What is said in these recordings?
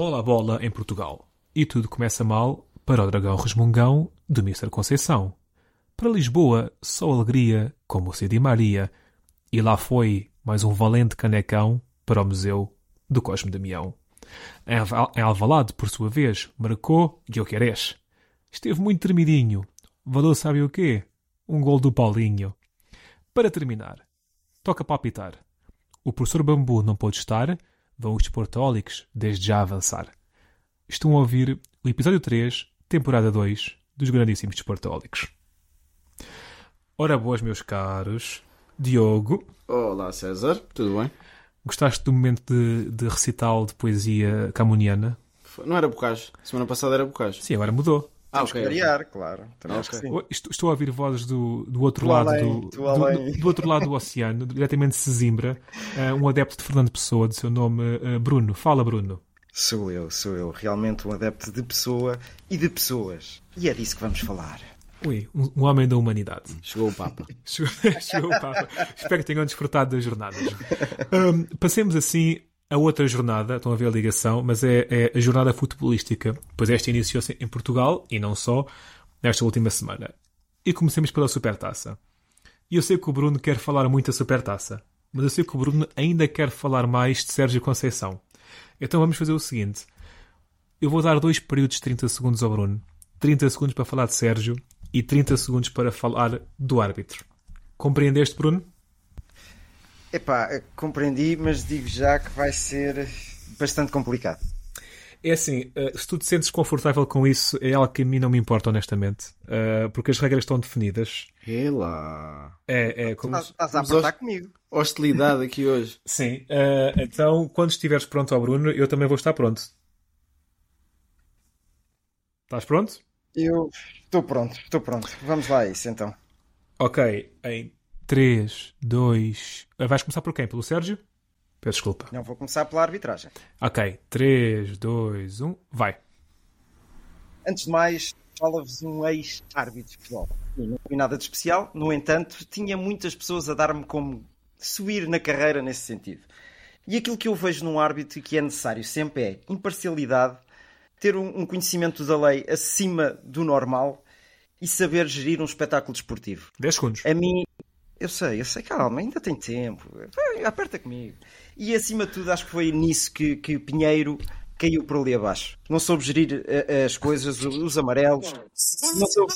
Rola a bola em Portugal. E tudo começa mal para o dragão resmungão de Mr. Conceição. Para Lisboa, só alegria, como o Cid Maria. E lá foi mais um valente canecão para o Museu do Cosme Damião. Em Alva- Em Alvalade, por sua vez, marcou Guilherés. Esteve muito tremidinho. Valeu sabe o quê? Um gol do Paulinho. Para terminar, toca palpitar. O professor Bambu não pode estar, vão os desportólicos desde já avançar. Estão a ouvir o episódio 3, temporada 2, dos grandíssimos desportólicos. Ora boas, meus caros. Diogo, Olá César, tudo bem? gostaste do momento de, de recital de poesia camoniana? Foi- Não era Bocage, semana passada era Bocage. Sim, agora mudou. Ah, Temos ok. que variar, claro. Também acho que Ok. sim. Oh, Estou, estou a ouvir vozes do, do outro Do lado além, do, do do- outro lado do oceano, diretamente de Sesimbra, eh, um adepto de Fernando Pessoa, de seu nome eh, Bruno. Fala, Bruno. Sou eu, sou eu. Realmente um adepto de pessoa e de pessoas. E é disso que vamos falar. Ui, um, um homem da humanidade. Chegou o Papa. Chegou, chegou o Papa. Espero que tenham desfrutado das jornadas. Hum, passemos assim a outra jornada, estão a ver a ligação, mas é, é a jornada futebolística. Pois esta iniciou-se em Portugal e não só, nesta última semana. E comecemos pela Supertaça. E eu sei que o Bruno quer falar muito da Supertaça, mas eu sei que o Bruno ainda quer falar mais de Sérgio Conceição. Então vamos fazer o seguinte: eu vou dar dois períodos de 30 segundos ao Bruno. 30 segundos para falar de Sérgio e 30 segundos para falar do árbitro. Compreendeste, Bruno? Epá, eh, compreendi, mas digo já que vai ser bastante complicado. É assim, eh, se tu te sentes confortável com isso, é algo que a mim não me importa, honestamente. Eh, porque as regras estão definidas. Ela. É, é como. Estás estás a apertar comigo. Hostilidade aqui hoje. Sim. então, quando estiveres pronto ao Bruno, eu também vou estar pronto. Estás pronto? Eu estou pronto, estou pronto. Vamos lá a isso então. Ok. Em 3, 2. Vais começar por quem? Pelo Sérgio? Peço desculpa. Não vou começar pela arbitragem. Ok. 3, 2, 1. Vai. Antes de mais, fala-vos um ex-árbitro de futebol. E Não foi nada de especial, no entanto, tinha muitas pessoas a dar-me como subir na carreira nesse sentido. E aquilo que eu vejo num árbitro e que é necessário sempre é imparcialidade, ter um um conhecimento da lei acima do normal e saber gerir um espetáculo desportivo. 10 segundos. A mim, eu sei, eu sei, calma, ainda tem tempo. Aperta comigo. E acima de tudo, acho que foi nisso que, que Pinheiro caiu por ali abaixo. Não soube gerir eh, as coisas, os os amarelos. Não soube.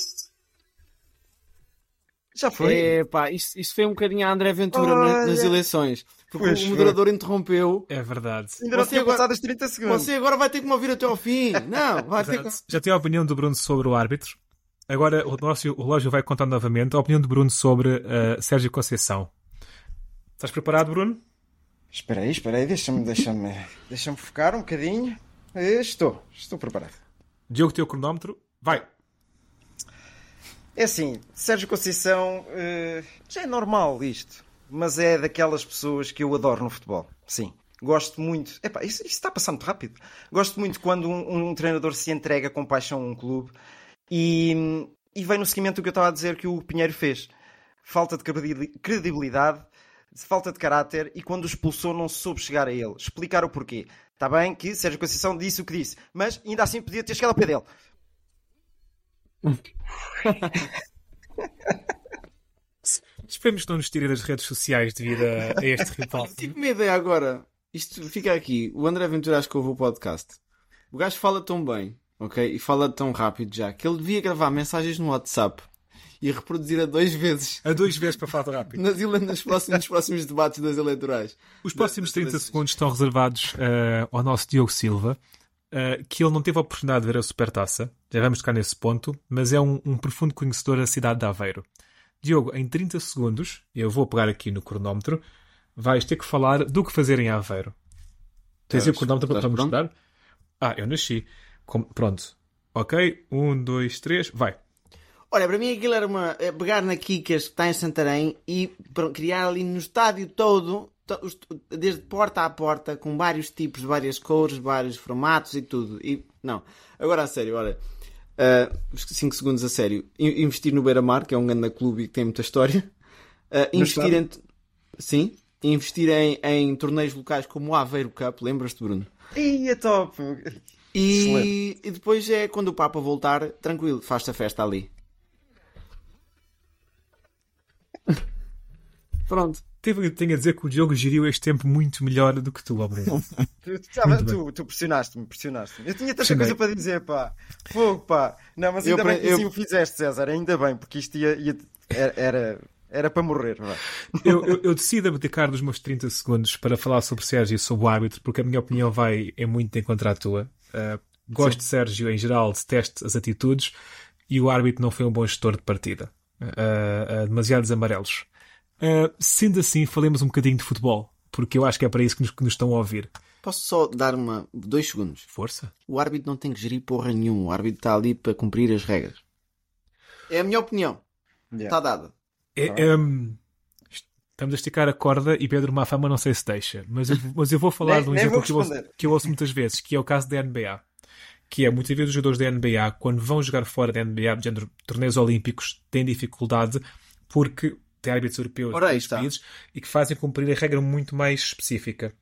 Já foi. É pá, isto, isto foi um bocadinho a André Ventura Olha. nas eleições. Porque Pois o foi. moderador interrompeu. É verdade. Ainda não Você tinha agora- passado as 30 segundos. Você agora vai ter que me ouvir até ao fim. Não, vai ter que. Exato. Já tem a opinião do Bruno sobre o árbitro. Agora o nosso o relógio vai contar novamente a opinião do Bruno sobre uh, Sérgio Conceição. Estás preparado, Bruno? Espera aí, espera aí, deixa-me deixa deixa focar um bocadinho. Eh, Estou, estou preparado. Diogo, teu cronómetro. Vai. É assim, Sérgio Conceição eh, já é normal isto, mas é daquelas pessoas que eu adoro no futebol. Sim, gosto muito. Epá, isso, isso está passando muito rápido. Gosto muito quando um, um treinador se entrega com paixão a um clube e, e vem no seguimento do que eu estava a dizer que o Pinheiro fez. Falta de credi- credibilidade, falta de caráter e quando o expulsou não soube chegar a ele. Explicar o porquê. Está bem que Sérgio Conceição disse o que disse, mas ainda assim podia ter chegado ao pé dele. Esperemos que não nos tirem das redes sociais devido a, a este rival. Tive uma ideia agora. Isto fica aqui. O André Ventura acho que ouve o podcast. O gajo fala tão bem, ok? E fala tão rápido já, que ele devia gravar mensagens no WhatsApp e reproduzir a dois vezes A dois vezes para falar rápido. nas, nos, próximos, nos próximos debates das eleitorais. Os próximos Das 30 eleições. segundos estão reservados uh, ao nosso Diogo Silva, uh, que ele não teve a oportunidade de ver a Supertaça. Já vamos tocar nesse ponto, mas é um, um profundo conhecedor da cidade de Aveiro. Diogo, em 30 segundos, eu vou pegar aqui no cronómetro, vais ter que falar do que fazer em Aveiro. Tens o cronómetro para, pronto? mostrar? Ah, eu nasci. Com- Pronto. Ok, um, dois, três, vai. Olha, para mim aquilo era uma. é pegar na Kikas que está em Santarém e criar ali no estádio todo, desde porta a porta, com vários tipos, várias cores, vários formatos e tudo. E, não, agora a sério, olha. 5 segundos a sério. In- Investir no Beira-Mar, que é um grande clube e que tem muita história. Uh, investir em. Sim. Investir em, em torneios locais como o Aveiro Cup, lembras-te, Bruno? Ih, é top! E, e depois é quando o Papa voltar, tranquilo, faz-te a festa ali. Pronto. Tenho, tenho a dizer que o Diogo geriu este tempo muito melhor do que tu, Bruno. Tu, tu, tu, pressionaste-me, pressionaste-me. Eu tinha tanta Pressionei. coisa para dizer, pá. Fogo, pá. Não, mas Eu ainda bem pre- que eu- assim o fizeste, César. Ainda bem, porque isto ia, ia- era, era, era para morrer. Vá. eu, eu, eu decido abdicar dos meus 30 segundos para falar sobre Sérgio e sobre o árbitro, porque a minha opinião vai é muito em contra a tua. Uh, gosto de Sérgio em geral, detesto as atitudes e o árbitro não foi um bom gestor de partida. Uh, uh, demasiados amarelos. Uh, sendo assim, falemos um bocadinho de futebol, porque eu acho que é para isso que nos, que nos estão a ouvir. Posso só dar uma, dois segundos? Força. O árbitro não tem que gerir porra nenhuma. O árbitro está ali para cumprir as regras. É a minha opinião. Está dada. É, um, estamos a esticar a corda e Pedro Mafama não sei se deixa, mas eu, mas eu vou falar Nem- de um exemplo que eu, ouço, que eu ouço muitas vezes, que é o caso da NBA. Que é, muitas vezes os jogadores da NBA, quando vão jogar fora da NBA, de torneios olímpicos, têm dificuldade porque têm árbitros europeus Ora, aí dos está. países e que fazem cumprir a regra muito mais específica.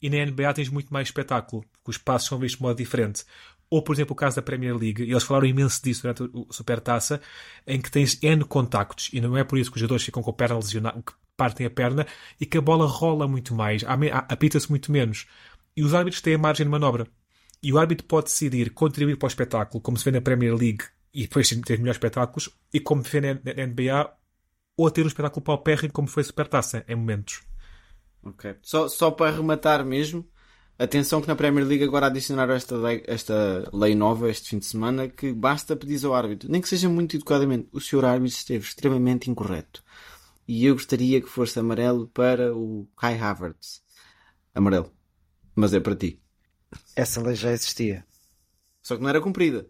E na NBA tens muito mais espetáculo, porque os passos são vistos de modo diferente. Ou, por exemplo, o caso da Premier League, e eles falaram imenso disso durante o Supertaça, em que tens N contactos, e não é por isso que os jogadores ficam com a perna lesionada, partem a perna, e que a bola rola muito mais, apita-se muito menos. E os árbitros têm a margem de manobra. E o árbitro pode decidir contribuir para o espetáculo, como se vê na Premier League, e depois ter melhores espetáculos, e como se vê na na NBA, ou ter um espetáculo paupérrimo, como foi a Supertaça, em momentos. Ok. Só, só para arrematar mesmo, atenção que na Premier League agora adicionaram esta lei, esta lei nova este fim de semana que basta pedir ao árbitro, nem que seja muito educadamente, o senhor árbitro esteve extremamente incorreto. E eu gostaria que fosse amarelo para o Kai Havertz. Amarelo. Mas é para ti. Essa lei já existia. Só que não era cumprida.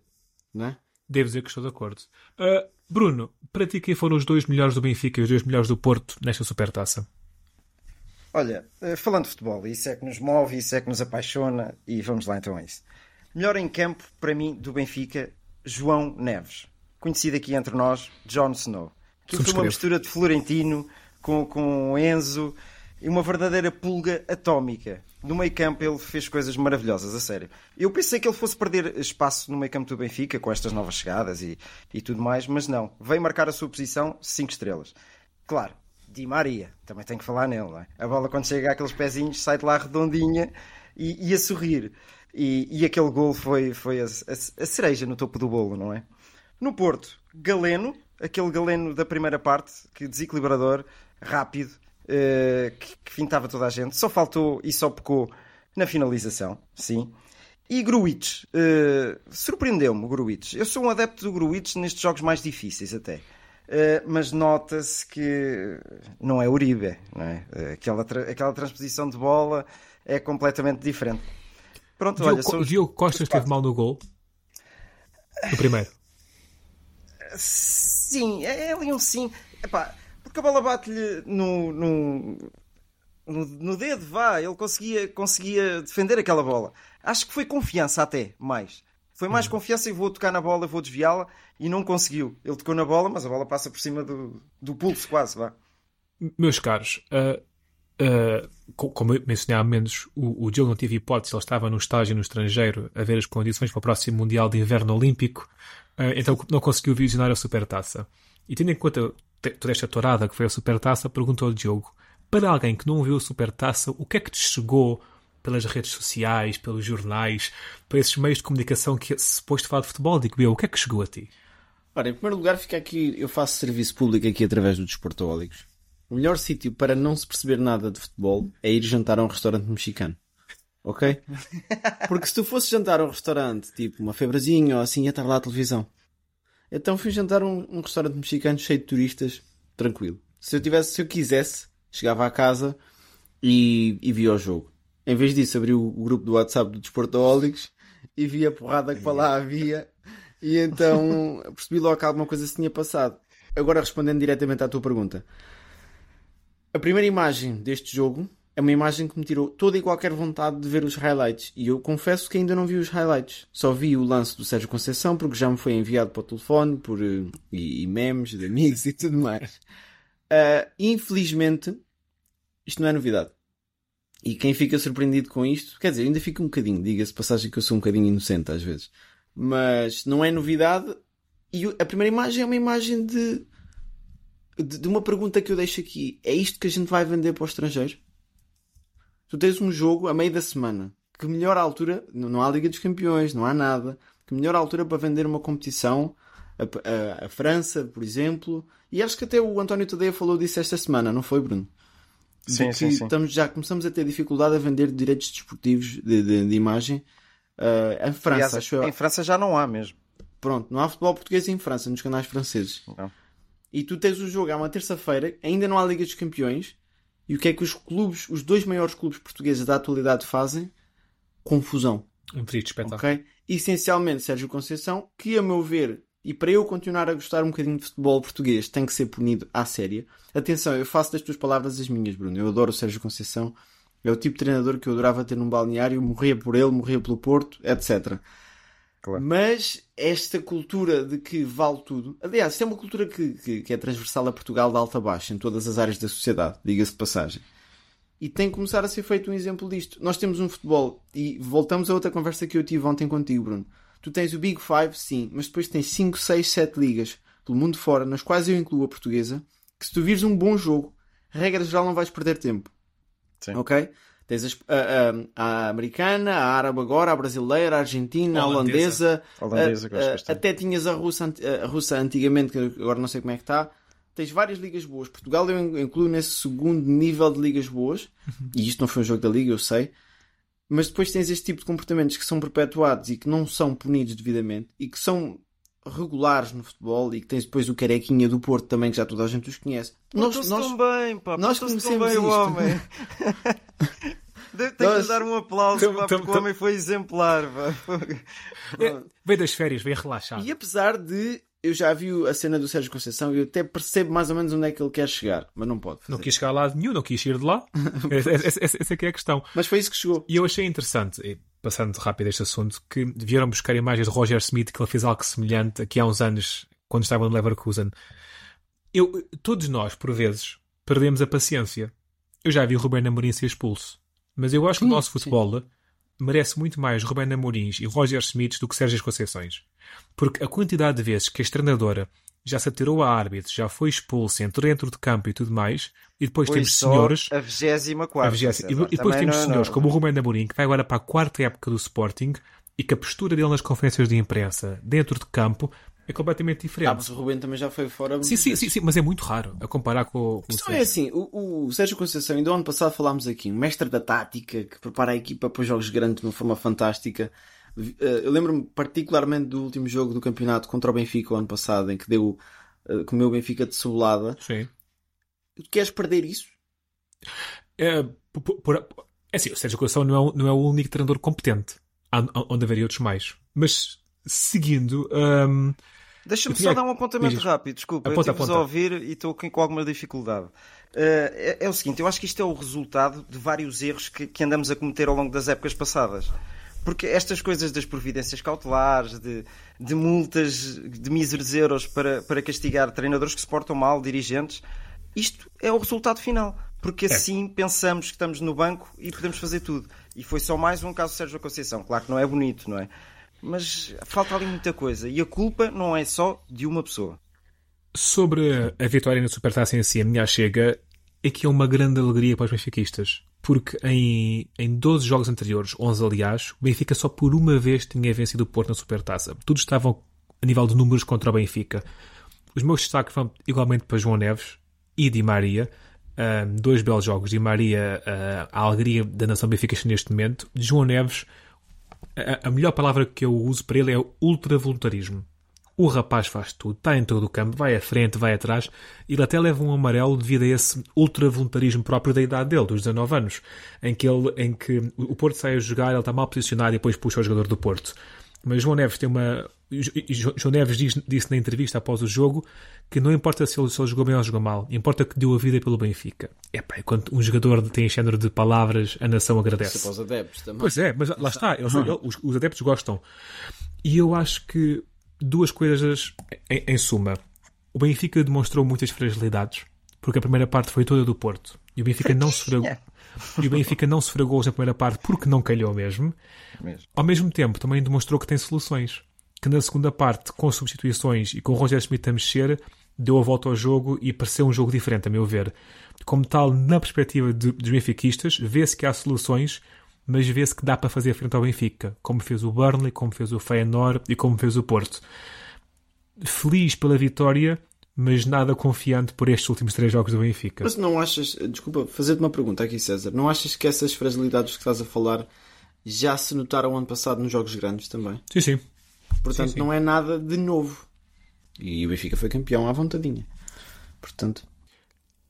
Não é? Devo dizer que estou de acordo. Ah, Bruno, para ti quem foram os dois melhores do Benfica e os dois melhores do Porto nesta Supertaça? Olha, eh, falando de futebol, isso é que nos move, isso é que nos apaixona e vamos lá então a isso. Melhor em campo, para mim, do Benfica, João Neves. Conhecido aqui entre nós, Jon Snow. Aquilo foi uma mistura de Florentino com, com Enzo e uma verdadeira pulga atómica. No meio campo ele fez coisas maravilhosas, a sério. Eu pensei que ele fosse perder espaço no meio campo do Benfica com estas novas chegadas e, e tudo mais, mas não. Veio marcar a sua posição 5 estrelas. Claro, Di Maria, também tem que falar nele, não é? A bola quando chega àqueles pezinhos sai de lá redondinha e, e a sorrir. E, e aquele gol foi, foi a, a- a cereja no topo do bolo, não é? No Porto, Galeno, aquele Galeno da primeira parte, que desequilibrador, rápido, eh, que, que fintava toda a gente. Só faltou e só pecou na finalização, sim. E Gruitch, eh, surpreendeu-me Gruitch. Eu sou um adepto do Gruitch nestes jogos mais difíceis até. Eh, mas nota-se que não é Uribe, não é? Eh, Aquela, tra- aquela transposição de bola é completamente diferente. Pronto, olha, Diogo, são os- Diogo Costa esteve mal no gol. No primeiro. Sim, é é ali um sim. Epá, porque a bola bate-lhe no, no, no, no dedo, vá. Ele conseguia, conseguia defender aquela bola. Acho que foi confiança até, mais. Foi mais confiança e vou tocar na bola, vou desviá-la e não conseguiu. Ele tocou na bola, mas a bola passa por cima do, do pulso quase, vá. Meus caros, ah, co- como eu mencionei há menos, o, o Diogo não teve hipótese, ele estava no estágio no estrangeiro a ver as condições para o próximo Mundial de Inverno Olímpico, então não conseguiu visionar a Supertaça. E tendo em conta toda esta tourada que foi a Supertaça, perguntou ao Diogo, para alguém que não viu a Supertaça, o que é que te chegou pelas redes sociais, pelos jornais, por esses meios de comunicação que se pôs de falar de futebol? Digo eu, o que é que chegou a ti? Ora, em primeiro lugar, fica aqui, eu faço serviço público aqui através do Desportólicos. O melhor sítio para não se perceber nada de futebol é ir jantar a um restaurante mexicano. Ok? Porque se tu fosses jantar a um restaurante, tipo uma febrezinha ou assim, ia estar lá a televisão. Então fui jantar a um, um restaurante mexicano cheio de turistas, tranquilo. Se eu tivesse, se eu quisesse, chegava à casa e, e via o jogo. Em vez disso, abri o grupo do WhatsApp do Desportaholics e vi a porrada que para lá havia e então percebi logo que alguma coisa se tinha passado. Agora respondendo diretamente à tua pergunta. A primeira imagem deste jogo é uma imagem que me tirou toda e qualquer vontade de ver os highlights. E eu confesso que ainda não vi os highlights. Só vi o lance do Sérgio Conceição porque já me foi enviado para o telefone por, uh, e, e, memes de amigos e tudo mais. Uh, infelizmente, isto não é novidade. E quem fica surpreendido com isto, quer dizer, ainda fica um bocadinho, diga-se passagem que eu sou um bocadinho inocente às vezes. Mas não é novidade. E a primeira imagem é uma imagem de, de, de uma pergunta que eu deixo aqui. É isto que a gente vai vender para o estrangeiro? Tu tens um jogo a meio da semana. Que melhor altura, não há Liga dos Campeões, não há nada. Que melhor altura para vender uma competição a, a, a, França, por exemplo. E acho que até o António Tadeia falou disso esta semana, não foi, Bruno? Sim, sim, sim. Estamos, já começamos a ter dificuldade a vender direitos desportivos de, de, de imagem. Uh, em França, Aliás, acho eu. Em França já não há mesmo. Pronto, não há futebol português em França, nos canais franceses. Não. E tu tens o jogo há uma terça-feira, ainda não há Liga dos Campeões. E o que é que os clubes, os dois maiores clubes portugueses da atualidade fazem? Confusão. Um triste espetáculo. Ok? Essencialmente Sérgio Conceição, que a meu ver, e para eu continuar a gostar um bocadinho de futebol português, tem que ser punido à séria. Atenção, eu faço das tuas palavras as minhas, Bruno. Eu adoro o Sérgio Conceição. É o tipo de treinador que eu adorava ter num balneário, morria por ele, morria pelo Porto, etc. Claro. Mas esta cultura de que vale tudo. Aliás, isto é uma cultura que, que, que é transversal a Portugal de alta a baixa, em todas as áreas da sociedade, diga-se de passagem. E tem que começar a ser feito um exemplo disto. Nós temos um futebol, e voltamos a outra conversa que eu tive ontem contigo, Bruno. Tu tens o Big Five, sim, mas depois tens 5, 6, 7 ligas pelo mundo fora, nas quais eu incluo a portuguesa, que se tu vires um bom jogo, regra geral não vais perder tempo. Sim. Ok? Tens a, a, a, americana, a árabe agora, a brasileira, a argentina, a holandesa. A holandesa a, até tinhas a russa, a russa antigamente, que agora não sei como é que está. Tens várias ligas boas. Portugal eu incluo nesse segundo nível de ligas boas. Uhum. E isto não foi um jogo da liga, eu sei. Mas depois tens este tipo de comportamentos que são perpetuados e que não são punidos devidamente e que são regulares no futebol e que tens depois o Carequinha do Porto também, que já toda a gente os conhece. Nós, nós, tão bem, pá. Nós conhecemos bem o homem. Tenho Nós- que dar um aplauso, Tam- pá, tam- porque o homem foi exemplar. pá. É, vem das férias, vem relaxado. E apesar de eu já vi a cena do Sérgio Conceição e eu até percebo mais ou menos onde é que ele quer chegar, mas não pode. Não fazer. quis chegar a lado nenhum, não quis ir de lá. essa, essa- essa- essa é que é a questão. Mas foi isso que chegou. E eu achei interessante, e passando rápido este assunto, que vieram buscar imagens de Roger Smith, que ele fez algo semelhante aqui há uns anos, quando estava no Leverkusen. Eu, todos nós, por vezes, perdemos a paciência. Eu já vi o Rubén Amorim ser expulso. Mas eu acho que o Sim, nosso sim. futebol merece muito mais Rubén Amorins e Roger Smith do que Sérgio Conceições. Porque a quantidade de vezes que a treinadora já se atirou a árbitro, já foi expulso, entrou dentro de campo e tudo mais, e depois Foi temos só senhores A 24 a vigésima. E, e depois temos senhores como o Rubén Amorim, que vai agora para a quarta época do Sporting e que a postura dele nas conferências de imprensa, dentro de campo, é completamente Ah, diferente. mas o Rubén também já foi fora. sim, sim, sim, sim, mas é muito raro a comparar com, com o Então é Sérgio. assim, o, o Sérgio Conceição, ainda ano passado falámos aqui, um mestre da tática que prepara a equipa para jogos grandes de uma forma fantástica. Eh, Eu lembro-me particularmente do último jogo do campeonato contra o Benfica o ano passado, em que deu, eh, comeu o Benfica de cebolada. Sim. Tu queres perder isso? É, por, por- é assim, o Sérgio Conceição não é, o- não é o único treinador competente. Onde haveria outros mais. Mas, seguindo... hum, Deixa-me Eu tinha- só dar um apontamento Diz. rápido, desculpa. Aponta, eu estive-vos a ouvir e estou com alguma dificuldade. Eh, é, é o seguinte, eu acho que isto é o resultado de vários erros que, que andamos a cometer ao longo das épocas passadas. Porque estas coisas das providências cautelares, de, de multas de míseros euros para, para castigar treinadores que se portam mal, dirigentes, isto é o resultado final. Porque assim pensamos que estamos no banco e podemos fazer tudo. E foi só mais um caso de Sérgio Conceição. Claro que não é bonito, não é? Mas falta ali muita coisa. E a culpa não é só de uma pessoa. Sobre a vitória na Supertaça em si, a minha chega é que é uma grande alegria para os benfiquistas. Porque em, em 12 jogos anteriores, 11 aliás, o Benfica só por uma vez tinha vencido o Porto na Supertaça. Todos estavam a nível de números contra o Benfica. Os meus destaques vão igualmente para João Neves e Di Maria. Ahm, dois belos jogos. Di Maria, ah, a alegria da nação benfiquista neste momento. João Neves, a, a melhor palavra que eu uso para ele é ultra-voluntarismo. O rapaz faz tudo, está em todo o campo, vai à frente, vai atrás, e ele até leva um amarelo devido a esse ultra-voluntarismo próprio da idade dele, dos 19 anos, em que, ele, em que o Porto sai a jogar, ele está mal posicionado e depois puxa o jogador do Porto. Mas João Neves tem uma. João Neves diz, disse na entrevista após o jogo que não importa se ele, se ele jogou bem ou jogou mal, importa que deu a vida pelo Benfica. É pá, quando um jogador tem género de palavras, a nação agradece. Isso é para os adeptos também. Pois é, mas lá está, eles, os, os adeptos gostam. E eu acho que duas coisas em, em, suma. O Benfica demonstrou muitas fragilidades, porque a primeira parte foi toda do Porto. E o Benfica não sofreu. E o Benfica não sofreu gols na primeira parte porque não calhou mesmo. mesmo. Ao mesmo tempo, também demonstrou que tem soluções. Que na segunda parte, com substituições e com o Roger Smith a mexer, deu a volta ao jogo e pareceu um jogo diferente, a meu ver. Como tal, na perspectiva de, dos benfiquistas, vê-se que há soluções, mas vê-se que dá para fazer frente ao Benfica, como fez o Burnley, como fez o Feyenoord e como fez o Porto. Feliz pela vitória, mas nada confiante por estes últimos três jogos do Benfica. Mas não achas, desculpa, fazer-te uma pergunta aqui, César, não achas que essas fragilidades que estás a falar já se notaram ano passado nos jogos grandes também? Sim, sim. Portanto, sim, sim. não é nada de novo. E o Benfica foi campeão à vontadinha. Portanto.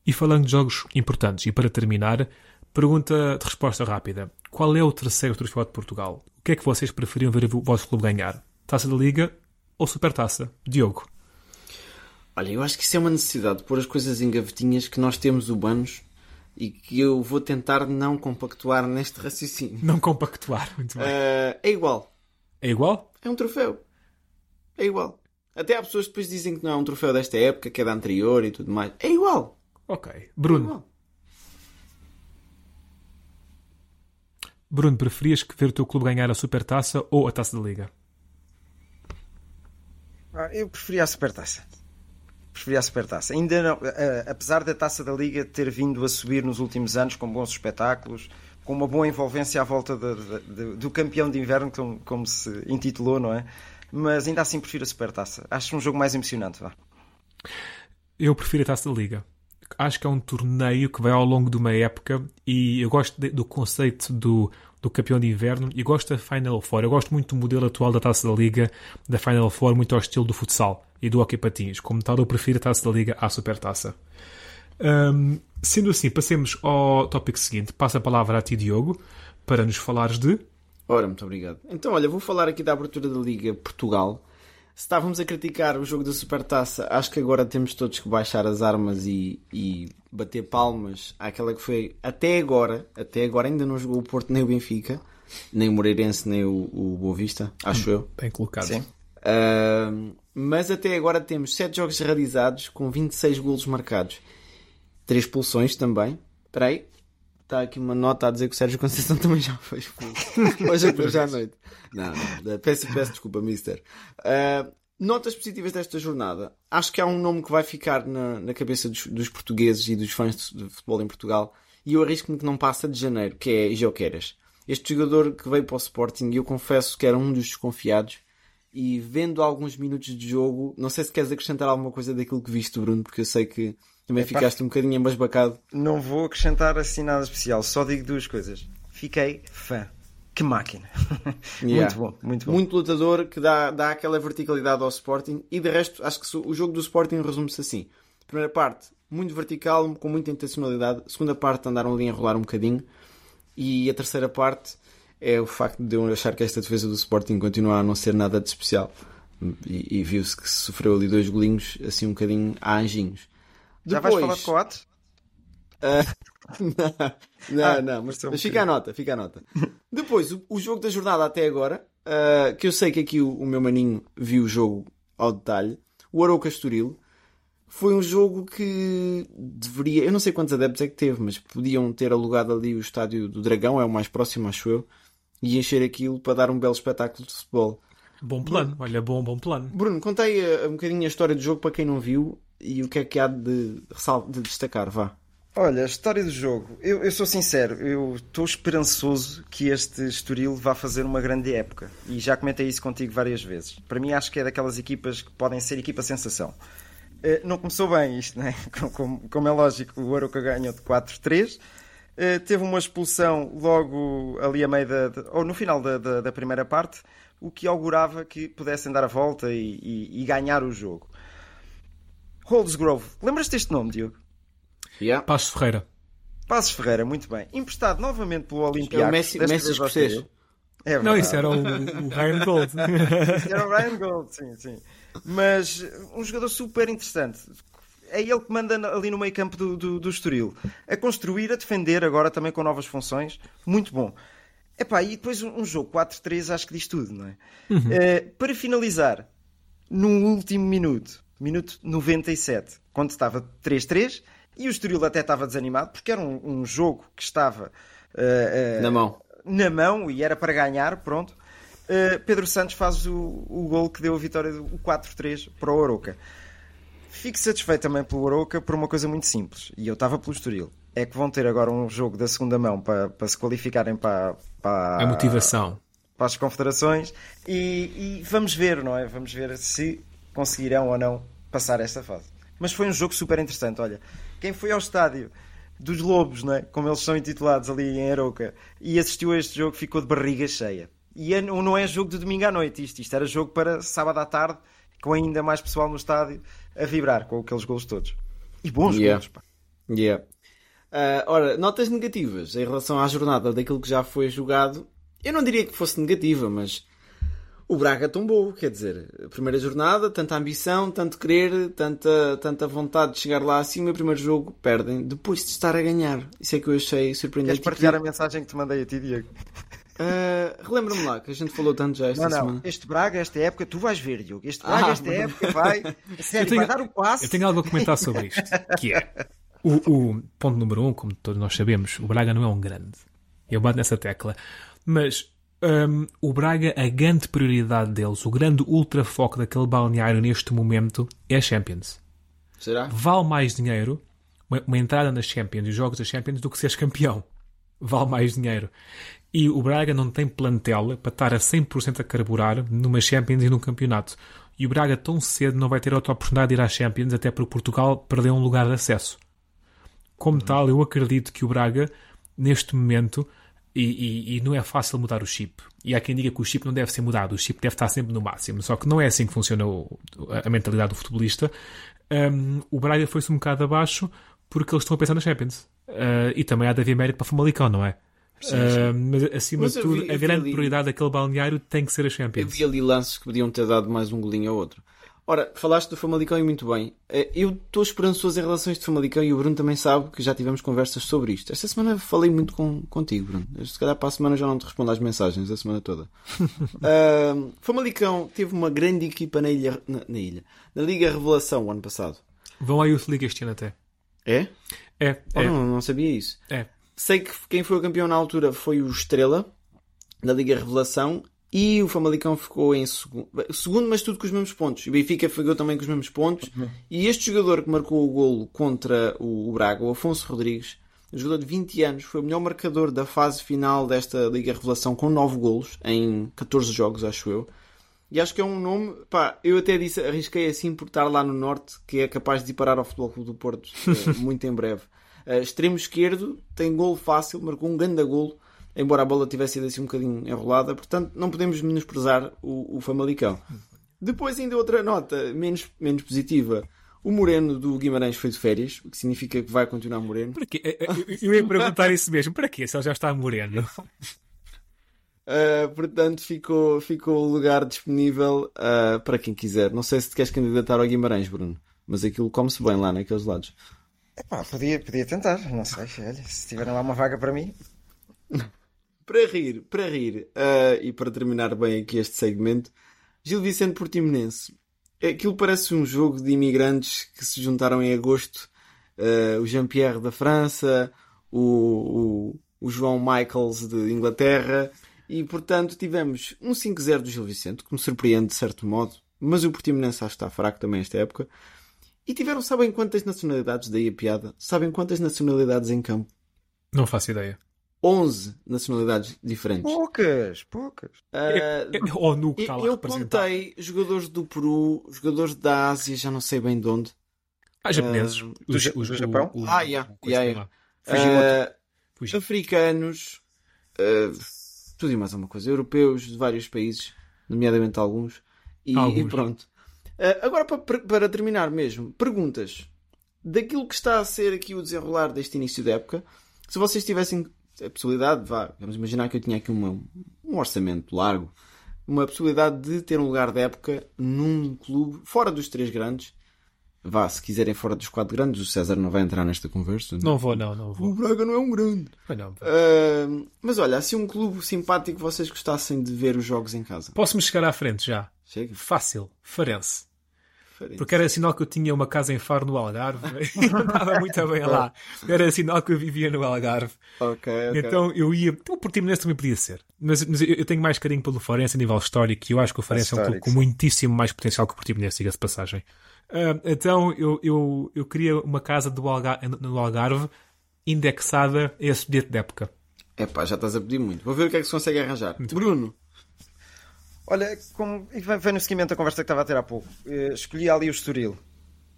E falando de jogos importantes, e para terminar, pergunta de resposta rápida: Qual é o terceiro troféu de Portugal? O que é que vocês preferiam ver o vosso clube ganhar? Taça da Liga ou Supertaça? Diogo. Olha, eu acho que isso é uma necessidade de pôr as coisas em gavetinhas que nós temos humanos e que eu vou tentar não compactuar neste raciocínio. Não compactuar, muito bem. Uh, é igual. É igual? É um troféu. É igual. Até há pessoas que depois dizem que não é um troféu desta época, que é da anterior e tudo mais. É igual. Ok. Bruno. É igual. Bruno, preferias ver o teu clube ganhar a Supertaça ou a Taça da Liga? Ah, eu preferia a Supertaça. Preferia a Supertaça. Ainda não, apesar da Taça da Liga ter vindo a subir nos últimos anos com bons espetáculos, com uma boa envolvência à volta de, de, de, do campeão de inverno, como, como, se intitulou, não é? Mas ainda assim prefiro a Supertaça. Acho um jogo mais emocionante. Vá. Eu prefiro a Taça da Liga. Acho que é um torneio que vai ao longo de uma época e eu gosto do conceito do, do campeão de inverno e gosto da Final Four. Eu gosto muito do modelo atual da Taça da Liga, da Final Four, muito ao estilo do futsal e do hockey patins. Como tal, eu prefiro a Taça da Liga à Supertaça. Um, sendo assim, passemos ao tópico seguinte. Passo a palavra a ti, Diogo, para nos falares de... Ora, muito obrigado. Então, olha, vou falar aqui da abertura da Liga Portugal. Se estávamos a criticar o jogo da Supertaça, acho que agora temos todos que baixar as armas e, e bater palmas àquela que foi, até agora, até agora ainda não jogou o Porto nem o Benfica, nem o Moreirense, nem o, o Boa Vista, acho eu. Bem colocado. Sim. Uh, mas até agora temos 7 jogos realizados com 26 golos marcados. 3 expulsões também. Espera aí. Está aqui uma nota a dizer que o Sérgio Conceição também já foi expulso. Hoje, hoje à noite. Não, não. Peço, peço desculpa, mister. Uh, notas positivas desta jornada. Acho que há um nome que vai ficar na, na cabeça dos, dos, portugueses e dos fãs de, de futebol em Portugal. E eu arrisco-me que não passa de janeiro, que é Joqueiras. Este jogador que veio para o Sporting, eu confesso que era um dos desconfiados. E vendo alguns minutos de jogo, não sei se queres acrescentar alguma coisa daquilo que viste, Bruno, porque eu sei que também Epá, ficaste um bocadinho embasbacado. Não vou acrescentar assim nada especial, só digo duas coisas. Fiquei fã. Que máquina! Yeah. muito bom, muito bom. Muito lutador que dá, dá aquela verticalidade ao Sporting e de resto acho que o jogo do Sporting resume-se assim. Primeira parte, muito vertical, com muita intencionalidade. Segunda parte, andaram ali a enrolar um bocadinho. E a terceira parte é o facto de eu achar que esta defesa do Sporting continua a não ser nada de especial. E, e viu-se que sofreu ali dois golinhos, assim um bocadinho a anjinhos. Já vais falar de Coates? Uh, não, ah, não, mas, mas fica a nota, fica a nota. Depois, o, o, jogo da jornada até agora, uh, que eu sei que aqui o, o, meu maninho viu o jogo ao detalhe, o Arouca Estoril, foi um jogo que deveria, eu não sei quantos adeptos é que teve, mas podiam ter alugado ali o estádio do Dragão, é o mais próximo, acho eu, e encher aquilo para dar um belo espetáculo de futebol. Bom plano, olha, bom, bom plano. Bruno, contei uh, um bocadinho a história do jogo para quem não viu e o que é que há de, de destacar, vá. Olha, a história do jogo. Eu, eu sou sincero, eu estou esperançoso que este Estoril vá fazer uma grande época. E já comentei isso contigo várias vezes. Para mim, acho que é daquelas equipas que podem ser equipa sensação. Uh, não começou bem isto, né? como, como é lógico, o Aroca ganhou de 4-3. Uh, teve uma expulsão logo ali a meio da, ou no final da, da, da, primeira parte, o que augurava que pudessem dar a volta e, e, e ganhar o jogo. Holdsgrove, lembras-te deste nome, Diogo? Yeah. Passos Ferreira. Passos Ferreira, muito bem. Emprestado novamente pelo Olympiacos. É o Messi, Messi escocês. É não, isso era o, o Ryan Gold. isso era o Ryan Gold, sim, sim. Mas um jogador super interessante. É ele que manda ali no meio campo do, do, do Estoril. A construir, a defender, agora também com novas funções. Muito bom. Epá, e depois um, jogo 4-3 acho que diz tudo, não é? Uhum. Uh, para finalizar, no último minuto, minuto 97, quando estava 3-3, e o Estoril até estava desanimado, porque era um, um jogo que estava uh, uh, na mão na mão e era para ganhar, pronto. Uh, Pedro Santos faz o, o gol que deu a vitória do 4-3 para o Oroca. Fico satisfeito também pelo Oroca por uma coisa muito simples, e eu estava pelo Estoril. É que vão ter agora um jogo da segunda mão para, para se qualificarem para, para a motivação para as confederações e, e vamos ver, não é? Vamos ver se conseguirão ou não passar esta fase. Mas foi um jogo super interessante. Olha, quem foi ao estádio dos lobos, não é? como eles são intitulados ali em Aroca, e assistiu a este jogo, ficou de barriga cheia. E é, não é jogo de domingo à noite, isto, isto era jogo para sábado à tarde, com ainda mais pessoal no estádio a vibrar com aqueles gols todos. E bons yeah. gols, pá. Yeah. Uh, ora, notas negativas em relação à jornada daquilo que já foi jogado. Eu não diria que fosse negativa, mas o Braga tombou, quer dizer, a primeira jornada, tanta ambição, tanto querer, tanta, tanta vontade de chegar lá acima, o primeiro jogo perdem, depois de estar a ganhar. Isso é que eu achei surpreendente. Queres partilhar a mensagem que te mandei a ti, Diego? Uh, Relembra-me lá, que a gente falou tanto já esta não, não. semana. Este Braga, esta época, tu vais ver, Diogo. Este Braga, ah, esta mas... época, vai. Sério, tenho, vai dar o passo. Eu tenho algo a comentar sobre isto, que é o, o ponto número um, como todos nós sabemos, o Braga não é um grande. Eu bato nessa tecla. Mas um, o Braga, a grande prioridade deles, o grande ultra foco daquele balneário neste momento é a Champions. Será? Vale mais dinheiro uma, uma entrada nas Champions e os jogos da Champions do que seres campeão. Vale mais dinheiro. E o Braga não tem plantel para estar a 100% a carburar numa Champions e num campeonato. E o Braga tão cedo não vai ter outra oportunidade de ir à Champions, até porque Portugal perdeu um lugar de acesso. Como uhum. tal, eu acredito que o Braga, neste momento, e, e, e, não é fácil mudar o chip. E há quem diga que o chip não deve ser mudado, o chip deve estar sempre no máximo. Só que não é assim que funciona o, a mentalidade do futebolista. Um, o Braga foi-se um bocado abaixo porque eles estão a pensar na Champions. Uh, e também há de haver mérito para Famalicão, não é? Sim, sim. Uh, mas acima mas de tudo, vi, a grande ali, prioridade daquele balneário tem que ser a Champions. Eu vi ali lances que podiam ter dado mais um golinho a outro. Ora, falaste do Famalicão e muito bem. Eh, eu estou esperançoso em relação a este Famalicão e o Bruno também sabe que já tivemos conversas sobre isto. Esta semana falei muito com, contigo, Bruno. Se calhar para a semana já não te respondo às mensagens a semana toda. uh, Famalicão teve uma grande equipa na ilha, na, na, ilha, na Liga Revelação o ano passado. Vão à Youth League este ano até. É? É. Oh, é. Não, não sabia isso. É. Sei que quem foi o campeão na altura foi o Estrela, da Liga Revelação, e o Famalicão ficou em segundo, segundo, mas tudo com os mesmos pontos. E o Benfica ficou também com os mesmos pontos. Uhum. E este jogador que marcou o golo contra o Braga, o Afonso Rodrigues, um jogador de 20 anos, foi o melhor marcador da fase final desta Liga Revelação com 9 golos em 14 jogos, acho eu. E acho que é um nome, pá, eu até disse, arrisquei assim por estar lá no Norte, que é capaz de ir parar ao Futebol Clube do Porto eh, muito em breve. Uh, extremo esquerdo, tem golo fácil, marcou um grande golo embora a bola tivesse sido assim um bocadinho enrolada, portanto não podemos menosprezar o, o Famalicão. Depois ainda outra nota menos, menos positiva. O Moreno do Guimarães foi de férias, o que significa que vai continuar Moreno. Para quê? Eu ia perguntar isso mesmo. Para quê? Se ele já está Moreno? Uh, portanto, ficou, ficou o lugar disponível uh, para quem quiser. Não sei se te queres candidatar ao Guimarães, Bruno, mas aquilo come-se bem lá naqueles lados. Epá, podia, podia tentar, não sei. Olha, se tiverem lá uma vaga para mim. Para rir, para rir, uh, e para terminar bem aqui este segmento, Gil Vicente Portimonense. Aquilo parece um jogo de imigrantes que se juntaram em agosto. Uh, o Jean-Pierre da França, o, o, o, João Michaels de Inglaterra. E, portanto, tivemos um 5-0 do Gil Vicente, que me surpreende de certo modo. Mas o Portimonense acho que está fraco também esta época. E tiveram, sabem quantas nacionalidades? Daí a piada. Sabem quantas nacionalidades em campo? Não faço ideia. 11 nacionalidades diferentes. Poucas, poucas. Uh, Ou no que está lá Eu contei jogadores do Peru, jogadores da Ásia, já não sei bem de onde. Ah, japoneses. Uh, os, do, do Japão? O, o, ah, yeah, yeah, yeah. Uh, africanos, uh, tudo e mais alguma coisa, europeus de vários países, nomeadamente alguns, e, Alguns. e pronto. Uh, agora, para, para terminar mesmo, perguntas daquilo que está a ser aqui o desenrolar deste início da época. Se vocês tivessem a possibilidade, vá, vamos imaginar que eu tinha aqui uma, um orçamento largo, uma possibilidade de ter um lugar de época num clube fora dos três grandes. Vá, se quiserem fora dos quatro grandes, o César não vai entrar nesta conversa. Não vou, não, não O vou. Braga não é um grande. Pois não. Uh, mas olha, assim um clube simpático vocês gostassem de ver os jogos em casa. Posso-me chegar à frente já? Chega. Fácil. Farense. Porque era sinal que eu tinha uma casa em Faro no Algarve e não estava muito bem lá. Era sinal que eu vivia no Algarve. Ok, ok. Então eu ia. O Portimonense também podia ser. Mas, mas eu tenho mais carinho pelo Farense a nível histórico e eu acho que o Farense é um clube com muitíssimo mais potencial que o Portimonense, diga-se de passagem. Ah, então eu, eu, eu queria uma casa do Algar- no Algarve indexada a esse bilhete de época. Epá, já estás a pedir muito. Vou ver o que é que se consegue arranjar. Bruno. Olha, como, vem, vem no seguimento da conversa que estava a ter há pouco. Eh, escolhi ali o Estoril,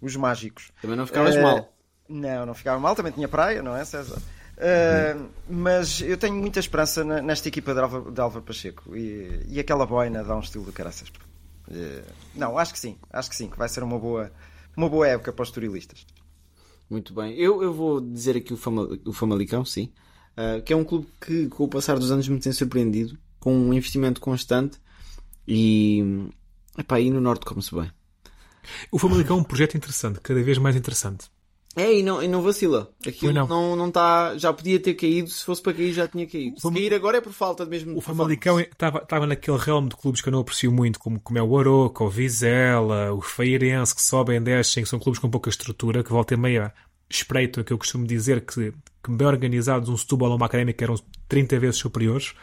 os mágicos. Também não ficavas Eh, mal. Não, não ficava mal, também tinha praia, não é, César? Eh, mas eu tenho muita esperança na- nesta equipa de Álvaro, de Álvaro Pacheco e, e aquela boina dá um estilo do caraças. Eh, não, acho que sim, acho que sim, que vai ser uma boa, uma boa época para os turilistas. Muito bem. Eu, eu vou dizer aqui o, Fama, o Famalicão, sim. Uh, que é um clube que, com o passar dos anos, me tem surpreendido. Com um investimento constante. E. Epá, aí no Norte come-se bem. O Famalicão é um projeto interessante, cada vez mais interessante. É, e não, e não vacila. Aquilo não. não. Não, tá, já podia ter caído. Se fosse para cair, já tinha caído. Se Fama- cair agora é por falta de mesmo. O Famalicão estava estava naquele realm de clubes que eu não aprecio muito, como, como é o Aroca, o Vizela, o Feirense, que sobem e descem, que são clubes com pouca estrutura, que volta e meia espreito, que eu costumo dizer que, que bem organizados, um Setúbal ou uma Académica eram 30 vezes superiores.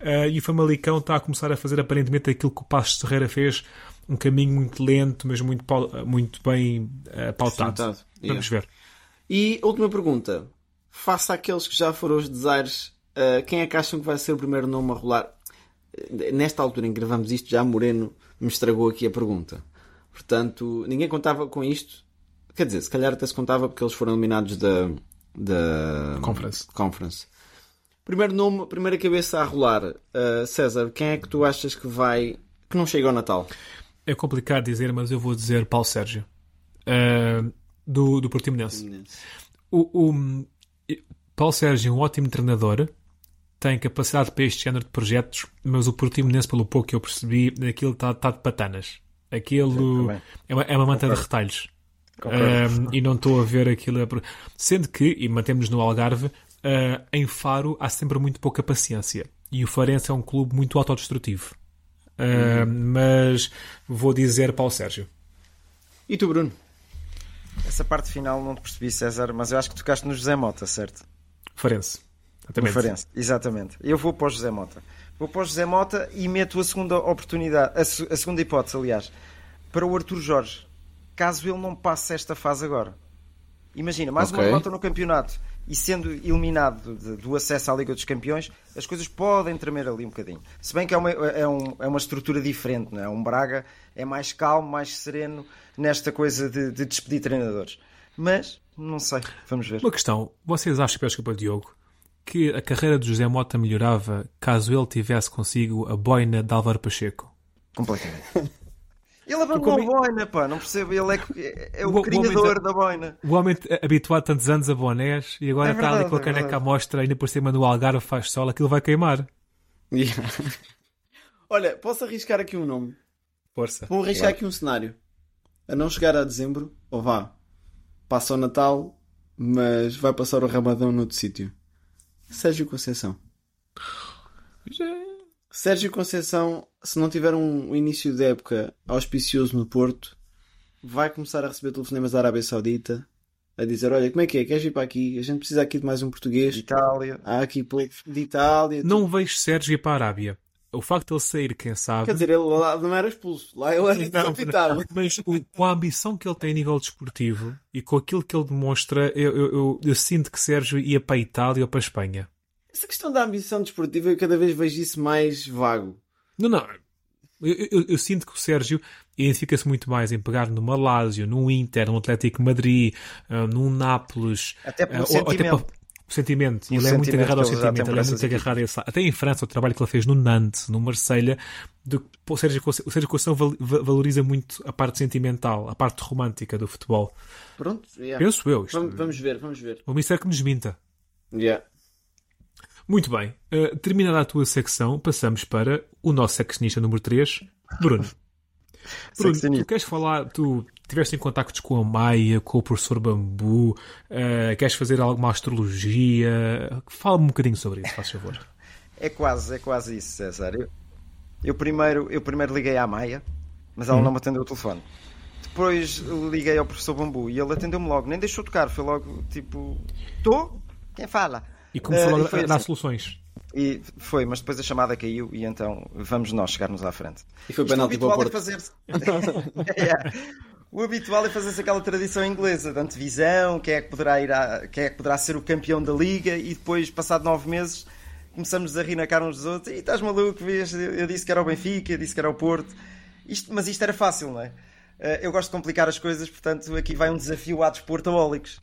Ah, e o Famalicão está a começar a fazer aparentemente aquilo que o Passos de Ferreira fez, um caminho muito lento, mas muito, muito bem ah, pautado. Vamos ver. E última pergunta. Faça aqueles que já foram os desires, uh, quem é que acham que vai ser o primeiro nome a rolar? Uh, Nesta altura em que gravamos isto, já Moreno me estragou aqui a pergunta. Portanto, ninguém contava com isto. Quer dizer, se calhar até se contava porque eles foram eliminados da, da Conference. conference. Primeiro nome, primeira cabeça a rolar. Uh, César, quem é que tu achas que vai. que não chega ao Natal? É complicado dizer, mas eu vou dizer Paulo Sérgio, ah, do, do Portimonense. O, o- Paulo Sérgio é um ótimo treinador, tem capacidade para este género de projetos, mas o Portimonense, pelo pouco que eu percebi, aquilo está tá de patanas. Aquilo também. é uma, é uma manta de retalhos. Um, e não estou a ver aquilo. a Sendo que, e mantemos no Algarve, ah, em Faro há sempre muito pouca paciência. E o Farense é um clube muito autodestrutivo. Ah, Mas vou dizer Paulo Sérgio. E tu, Bruno? Essa parte final não te percebi, César, mas eu acho que tocaste no José Mota, certo? Farense. Exatamente. Farense, exatamente. Eu vou para o José Mota. Vou para o José Mota e meto a segunda oportunidade, a, a segunda hipótese, aliás, para o Arthur Jorge. Caso ele não passe esta fase agora. Imagina, mais uma Ok. derrota no campeonato e sendo eliminado de- do acesso à Liga dos Campeões, as coisas podem tremer ali um bocadinho. Se bem que é uma, é um- é uma estrutura diferente, não é? Um Braga é mais calmo, mais sereno nesta coisa de, de despedir treinadores. Mas, não sei, vamos ver. Uma questão. Vocês acham, peço desculpa, Diogo, que a carreira de José Mota melhorava caso ele tivesse consigo a boina de Álvaro Pacheco? Completamente. Ele abandonou como- a boina, pá, não percebo. Ele é, que- é o, O- o criador homem da boina. O homem habituado tantos anos a bonés e agora É está ali com a é caneca à verdade. mostra, ainda por cima no Algarve faz sol, aquilo vai queimar. Yeah. Olha, posso arriscar aqui um nome? Força. Vou arriscar aqui um cenário. A não chegar a dezembro, ou vá, passa o Natal, mas vai passar o Ramadão noutro sítio. Sérgio Conceição. Sérgio Conceição, se não tiver um, início de época auspicioso no Porto, vai começar a receber telefonemas da Arábia Saudita a dizer: Olha, como é que é? Queres vir para aqui? A gente precisa aqui de mais um português. Itália. Há aqui de Itália. Não vejo Sérgio ir para a Arábia. O facto de ele sair, quem sabe. Quer dizer, ele lá não era expulso. Lá ele era Não, decapitado. mas o- com a ambição que ele tem a nível desportivo e com aquilo que ele demonstra, eu, eu, eu- eu sinto que Sérgio ia para a Itália ou para a Espanha. Essa questão da ambição desportiva, eu cada vez vejo isso mais vago. Não, não. Eu, eu- eu sinto que o Sérgio identifica-se muito mais em pegar no Malásio, num Inter, num Atlético de Madrid, ah, num Nápoles, Até pelo ah, ou- ou até sentimento. para, sentimento. O ele é muito sentimento agarrado ao sentimento, ele é muito agarrado a esse Até em França, o trabalho que ele fez no Nantes, no Marselha, de, o Sérgio o Sérgio Conceição val- va- valoriza muito a parte sentimental, a parte romântica do futebol. Pronto, yeah. Penso eu. Isto, Vamos, vamos ver, vamos ver. O Mister que me desminta. Yeah. Muito bem. Uh, terminada a tua secção, passamos para o nosso seccionista número 3, Bruno. Bruno, tu queres falar, tu estiveste em contactos com a Maia, com o professor Bambu, uh, queres fazer alguma astrologia? Fala-me um bocadinho sobre isso, faz favor. É quase, é quase isso, César. Eu, eu primeiro, eu primeiro liguei à Maia, mas ela não me atendeu o telefone. Depois liguei ao professor Bambu e ele atendeu-me logo, nem deixou tocar, foi logo tipo: Tô? Quem fala? E começou logo e foi a dar assim. soluções. E foi, mas depois a chamada caiu e então vamos nós chegarmos à frente. E foi penalti para o habitual é Porto. fazer-se. Yeah. O habitual é fazer-se aquela tradição inglesa de antevisão, quem é, que poderá ir a, quem é que poderá ser o campeão da liga e depois, passado nove meses, começamos a rir na cara uns dos outros. E estás maluco, vês? Eu eu disse que era o Benfica, eu disse que era o Porto. Isto, mas isto era fácil, não é? Eh, Eu gosto de complicar as coisas, portanto, aqui vai um desafio a desportaólicos.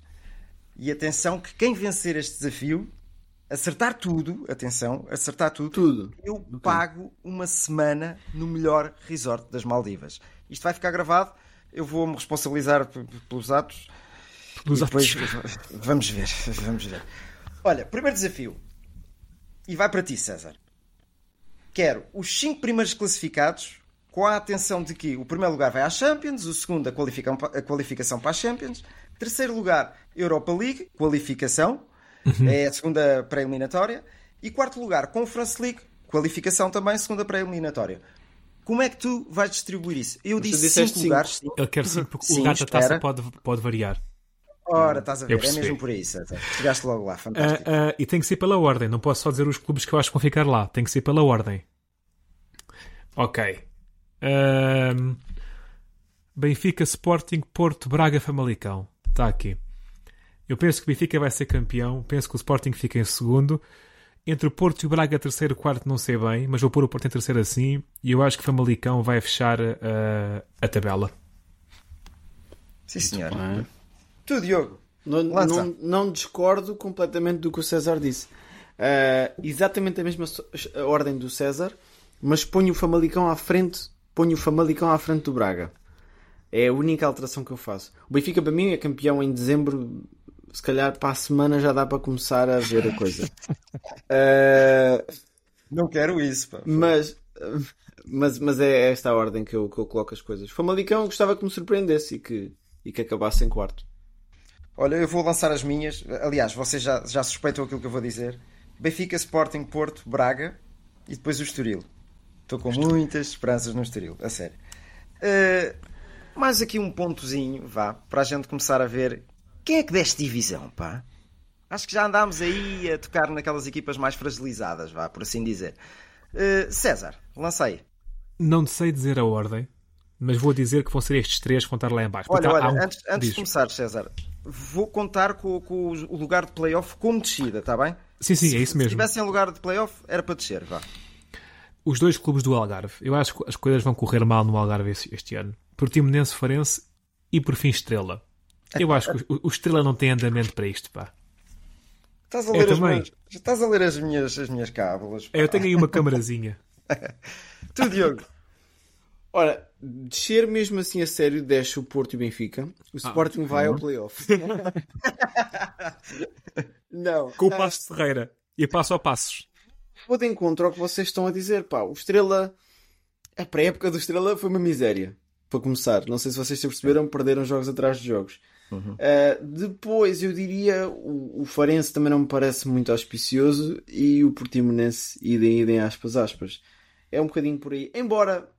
E atenção que quem vencer este desafio, acertar tudo, atenção, acertar tudo, Tudo. eu pago uma semana no melhor resort das Maldivas. Isto vai ficar gravado, eu vou-me responsabilizar pelos atos. Pelos e depois atos. vamos ver, vamos ver. Olha, primeiro desafio. E vai para ti, César. Quero os cinco primeiros classificados com a atenção de que o primeiro lugar vai à Champions, o segundo a qualificação, a qualificação para a Champions, terceiro lugar Europa League, qualificação, é a segunda pré-eliminatória, e quarto lugar Conference League, qualificação também, segunda pré-eliminatória. Como é que tu vais distribuir isso? Eu Mas disse disseste cinco cinco. lugares. sim. Ele quer sim, porque o lugar da taça pode, pode variar. Ora, estás a ver, Eu é mesmo por aí, César. Chegaste logo lá, fantástico. Ah, ah, e tem que ser pela ordem, não posso só dizer os clubes que eu acho que vão ficar lá, tem que ser pela ordem. Ok. Ahm, Benfica, Sporting, Porto, Braga, Famalicão. Está aqui. Eu penso que o Benfica vai ser campeão, penso que o Sporting fica em segundo. Entre o Porto e o Braga, terceiro, quarto, não sei bem, mas vou pôr o Porto em terceiro assim. E eu acho que Famalicão vai fechar ah, a tabela. Sim, senhor. Tu, Diogo. Não, não, não discordo completamente do que o César disse. Ah, exatamente a mesma ordem do César, mas ponho o Famalicão à frente, ponho o Famalicão à frente do Braga. É a única alteração que eu faço. O Benfica para mim é campeão em dezembro. Se calhar para a semana já dá para começar a ver a coisa. Ah, Não quero isso, pá. mas, mas, mas é esta a ordem que eu, que eu coloco as coisas. Famalicão gostava que me surpreendesse e que, e que acabasse em quarto. Olha, eu vou lançar as minhas. Aliás, vocês já, já suspeitam aquilo que eu vou dizer. Benfica, Sporting, Porto, Braga e depois o Estoril. Estou com muitas esperanças no Estoril, a sério. Uh, mais aqui um pontozinho, vá, para a gente começar a ver quem é que deste divisão, pá. Acho que já andámos aí a tocar naquelas equipas mais fragilizadas, vá, por assim dizer. Uh, César, lança aí. Não sei dizer a ordem, mas vou dizer que vão ser estes três que vão estar lá em baixo. Olha, olha, um- antes, antes de começar, César, vou contar com, com o lugar de playoff como descida, está bem? Sim, sim, é isso Se mesmo. tivessem lugar de playoff, era para descer, vá. Os dois clubes do Algarve. Eu acho que as coisas vão correr mal no Algarve este, este ano. Por Timonense, Farense e por fim Estrela. Eu acho que o, o Estrela não tem andamento para isto, pá. Estás a Eu ler, as, também. minhas, estás a ler as, minhas, as minhas cábulas. pá. Eu tenho aí uma camarazinha. Tu, Diogo. Ora, descer mesmo assim a sério, desce o Porto e o Benfica. O Sporting vai ao playoff. não. Com o Ah, Passo de Ferreira. E passo a passos. Vou de encontro ao que vocês estão a dizer, pá. O Estrela. A pré-época do Estrela foi uma miséria. Para começar. Não sei se vocês se perceberam, perderam jogos atrás de jogos. Ah, depois, eu diria, o, o Farense também não me parece muito auspicioso e o Portimonense, idem, idem, aspas, aspas. É um bocadinho por aí. Embora,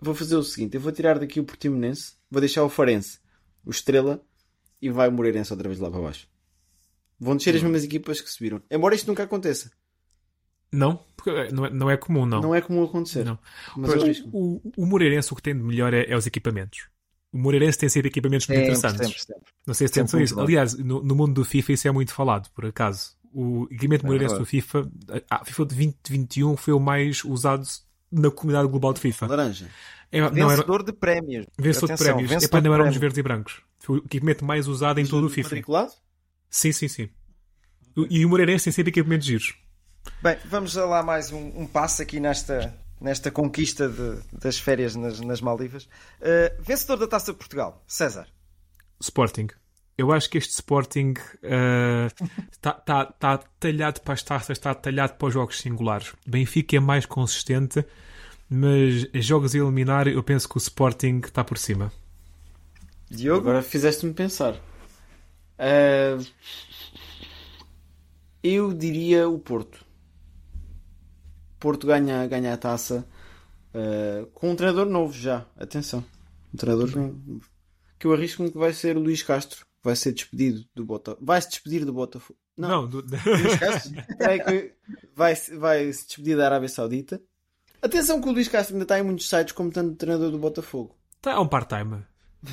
vou fazer o seguinte, eu vou tirar daqui o Portimonense, vou deixar o Farense, o Estrela e vai o Moreirense outra vez lá para baixo. Vão descer as mesmas equipas que subiram. Embora isto nunca aconteça. Não? Porque não é, não é comum, não. Não é comum acontecer. Não. Mas eu arrisco. o, o Moreirense o que tem de melhor é, é os equipamentos. O Moreirense tem sempre equipamentos muito Sempre, interessantes. sempre, sempre. Não sei se tem Sempre noção disso. muito bom. Aliás, no, no mundo do FIFA isso é muito falado, por acaso. O equipamento Moreirense verdade. do FIFA, a FIFA de 2021 foi o mais usado na comunidade global de FIFA. Laranja. É, não era, Vencedor de prémios. vencedor de Atenção, prémios. vencedor Epá, não de eram os verdes e brancos. Foi o equipamento mais usado em todo o FIFA. Matriculado? Sim, sim, sim. E o Moreirense tem sempre equipamentos giros. Bem, vamos lá mais um, um passo aqui nesta, nesta conquista de, das férias nas, nas Maldivas. Uh, vencedor da Taça de Portugal, César. Sporting. Eu acho que este Sporting está uh, tá, tá talhado para as taças, está talhado para os jogos singulares. Benfica é mais consistente, mas jogos a eliminar, eu penso que o Sporting está por cima. Diogo? Agora fizeste-me pensar. Uh, eu diria o Porto. Porto ganha, ganha a taça uh, com um treinador novo já. Atenção. Um treinador que eu arrisco-me que vai ser o Luís Castro. Vai ser despedido do Botafogo. Vai se despedir do Botafogo. Não, Não do... Luís Castro vai, vai se despedir da Arábia Saudita. Atenção que o Luís Castro ainda está em muitos sites como tanto treinador do Botafogo. Está é um part-time.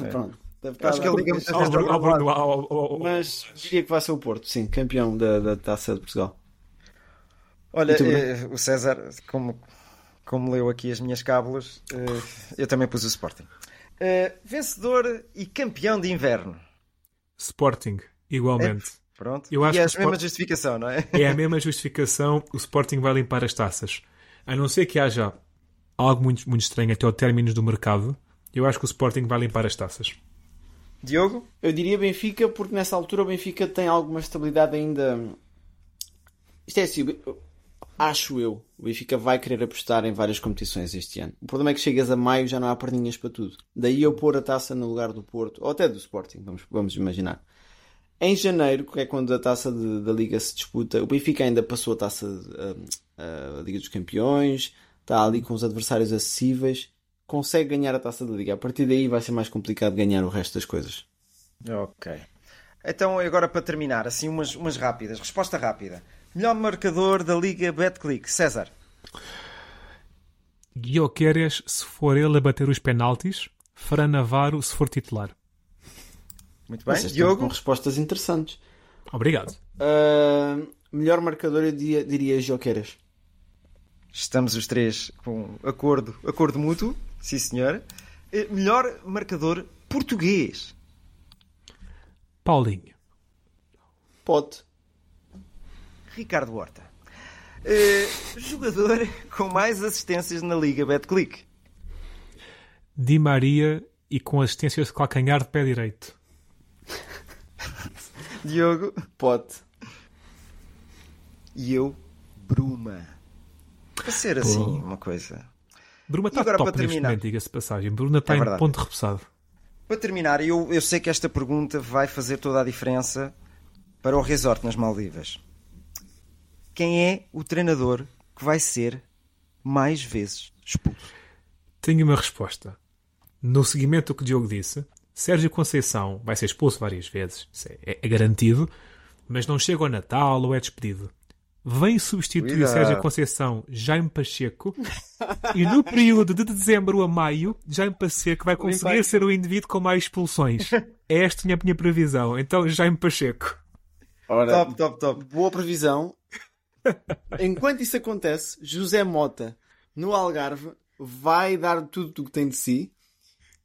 É. Pronto. Acho que ele liga vezes Mas diria que vai ser o Porto, sim, campeão da, da Taça de Portugal. Olha, eh, o César, como, como leu aqui as minhas cábulas, eh, eu também pus o Sporting. Eh, vencedor e campeão de inverno. Sporting, igualmente. É, pronto. Eu acho e é a mesma Sport... justificação, não é? É a mesma justificação. O Sporting vai limpar as taças. A não ser que haja algo muito, muito estranho até ao término do mercado, eu acho que o Sporting vai limpar as taças. Diogo? Eu diria Benfica, porque nessa altura o Benfica tem alguma estabilidade ainda. Isto é assim, acho eu. O Benfica vai querer apostar em várias competições este ano. O problema é que chegas a maio já não há perninhas para tudo. Daí eu pôr a taça no lugar do Porto, ou até do Sporting, vamos, vamos imaginar. Em janeiro, que é quando a taça de, da Liga se disputa, o Benfica ainda passou a taça a, a Liga dos Campeões, está ali com os adversários acessíveis consegue ganhar a taça da liga. A partir daí vai ser mais complicado ganhar o resto das coisas. Ok. Então, agora para terminar, assim umas, umas rápidas. Resposta rápida. Melhor marcador da Liga Betclic, César. Guioqueres, se for ele a bater os penaltis. Fran Navarro, se for titular. Muito bem. Diogo? Com respostas interessantes. Obrigado. Uh, melhor marcador, eu diria, diria Joqueiras. Estamos os três com acordo, acordo mútuo. Sim, senhor. Eh, melhor marcador português. Paulinho. Pote. Ricardo Horta. Uh, jogador com mais assistências na Liga Betclic. Di Maria e com assistências de calcanhar de pé direito. Diogo. Pote. E eu, Bruma. Para ser assim, Pô. uma coisa. Bruna está top para terminar, diga-se passagem. Bruna está é em ponto repousado. Para terminar, eu, eu sei que esta pergunta vai fazer toda a diferença para o resort nas Maldivas. Quem é o treinador que vai ser mais vezes expulso? Tenho uma resposta. No seguimento do que o Diogo disse, Sérgio Conceição vai ser expulso várias vezes, é, é, garantido, mas não chega ao Natal ou é despedido vem substituir. Sérgio Conceição Jaime Pacheco e no período de dezembro a maio Jaime Pacheco vai conseguir ser o indivíduo com mais expulsões. É esta a minha previsão. Então Jaime Pacheco. Ora, top, top, top. Boa previsão. Enquanto isso acontece, José Mota no Algarve vai dar tudo o que tem de si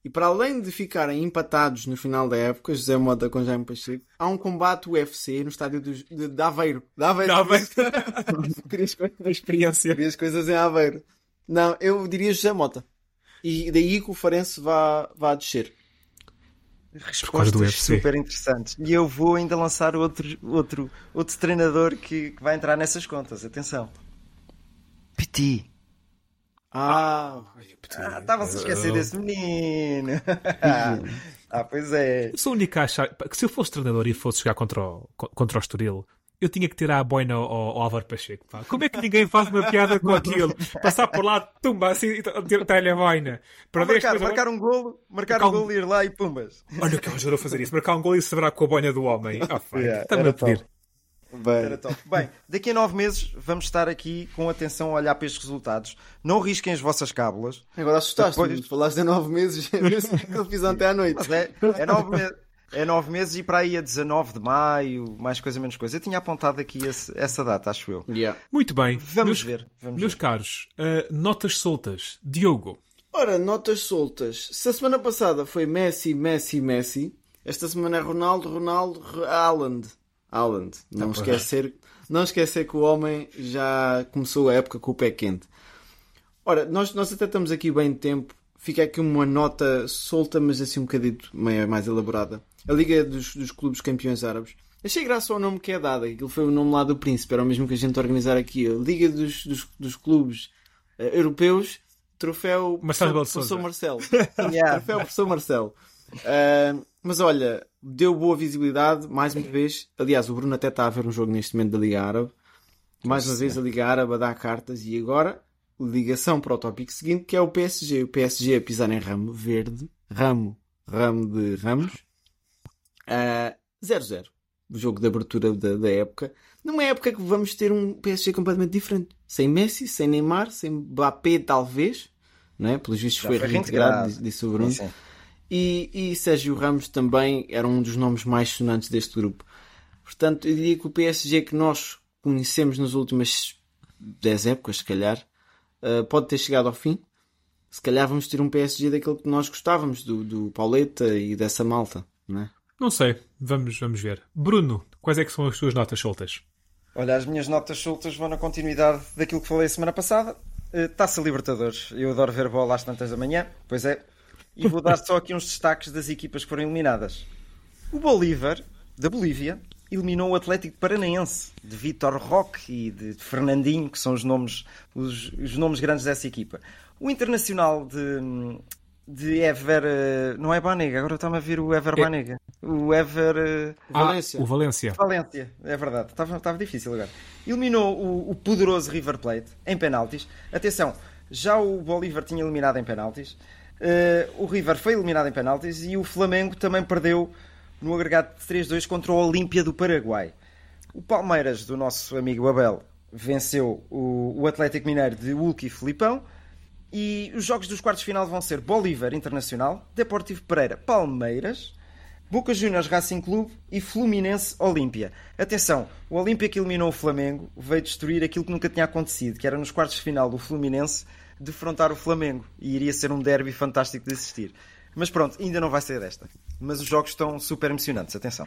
e para além de ficarem empatados no final da época, José Mota com Jaime Pacheco, há um combate UFC no estádio de, de, de Aveiro. De Aveiro. De Aveiro. Querias experiência. Querias coisas em Aveiro. Não, eu diria José Mota. E daí que o Farense vá, vá descer. Respostas super interessantes. E eu vou ainda lançar outro, outro, outro treinador que, que vai entrar nessas contas. Atenção. Petit. Ah, estava-se ah, a esquecer desse menino. ah, pois é. Eu sou o único a achar que se eu fosse treinador e fosse jogar contra o, contra o Estoril, eu tinha que tirar a boina ao, ao Álvaro Pacheco. Pá. Como é que ninguém faz uma piada com aquilo? Passar por lá, tumba, assim, e tirar-lhe a boina. Para marcar, marcar um golo, marcar, um golo e ir lá e pumbas. Olha o que eu a fazer isso. Marcar um golo e se com a boina do homem. Ah, yeah, está-me a pedir. Top. Bem. Bem, daqui a nove meses vamos estar aqui com atenção a olhar para estes resultados. Não risquem as vossas cábulas. Agora assustaste-me. Depois... Falaste de nove meses. que eu fiz ontem à noite. É, é, nove meses. É nove meses e para aí a 19 de maio, mais coisa menos coisa. Eu tinha apontado aqui esse, essa data, acho eu. Yeah. Muito bem. Vamos meus, ver. Vamos meus ver. caros, uh, notas soltas. Diogo. Ora, notas soltas. Se a semana passada foi Messi, Messi, Messi, esta semana é Ronaldo, Ronaldo, Haaland. Haaland. Não Ah, pois. esquecer, não esquecer que o homem já começou a época com o pé quente. Ora, nós, nós até estamos aqui bem de tempo. Fica aqui uma nota solta, mas assim um bocadito meio mais elaborada. A Liga dos, dos Clubes Campeões Árabes. Achei graça ao nome que é dado. Aquilo foi o nome lá do Príncipe. Era o mesmo que a gente organizar aqui. A Liga dos, dos, dos Clubes eh, Europeus. Troféu Marcelo Professor Sousa. Marcelo. Yeah. Troféu Professor Marcelo. Ah, mas olha, deu boa visibilidade, mais uma vez. Aliás, o Bruno até está a ver um jogo neste momento da Liga Árabe. Mais uma vez a Liga Árabe a dar cartas e agora ligação para o tópico seguinte que é o PSG. O PSG a pisar em ramo verde, ramo, ramo de ramos. Ah, 0-0. O jogo de abertura da, da época. Numa época que vamos ter um PSG completamente diferente. Sem Messi, sem Neymar, sem Mbappé, talvez. Não é? Pelos vistos foi foi reintegrado, reintegrado. disse- disse o Bruno. Sim, sim. E, e Sérgio Ramos também era um dos nomes mais sonantes deste grupo. Portanto, eu diria que o PSG que nós conhecemos nas últimas 10 épocas, se calhar, uh, pode ter chegado ao fim. Se calhar vamos ter um PSG daquele que nós gostávamos, do, do Pauleta e dessa malta, não é? Não sei, vamos, vamos ver. Bruno, quais é que são as tuas notas soltas? Olha, as minhas notas soltas vão na continuidade daquilo que falei a semana passada. Eh, Taça Libertadores. Eu adoro ver bola às tantas da manhã. Pois é. E vou dar só aqui uns destaques das equipas que foram eliminadas. O Bolívar, da Bolívia, eliminou o Atlético Paranaense, de Vitor Roque e de Fernandinho, que são os nomes, os, os nomes grandes dessa equipa. O Internacional de, de Ever... eh, Não é Banega, agora está-me a vir o Ever É- Banega. O Ever... eh, Valência. Ah, o Valência. Valência, é verdade. Estava, estava difícil agora. Eliminou o, o poderoso River Plate em penaltis. Atenção, já o Bolívar tinha eliminado em penaltis. Eh, o River foi eliminado em penaltis e o Flamengo também perdeu no agregado de 3-2 contra o Olímpia do Paraguai. O Palmeiras, do nosso amigo Abel, venceu o, o Atlético Mineiro de Hulk e Filipão. E os jogos dos quartos de final vão ser Bolívar Internacional, Deportivo Pereira Palmeiras, Boca Juniors Racing Clube e Fluminense Olímpia. Atenção, o Olímpia que eliminou o Flamengo veio destruir aquilo que nunca tinha acontecido, que era nos quartos de final do Fluminense defrontar o Flamengo. E iria ser um derby fantástico de assistir. Mas pronto, ainda não vai ser desta. Mas os jogos estão super emocionantes, atenção.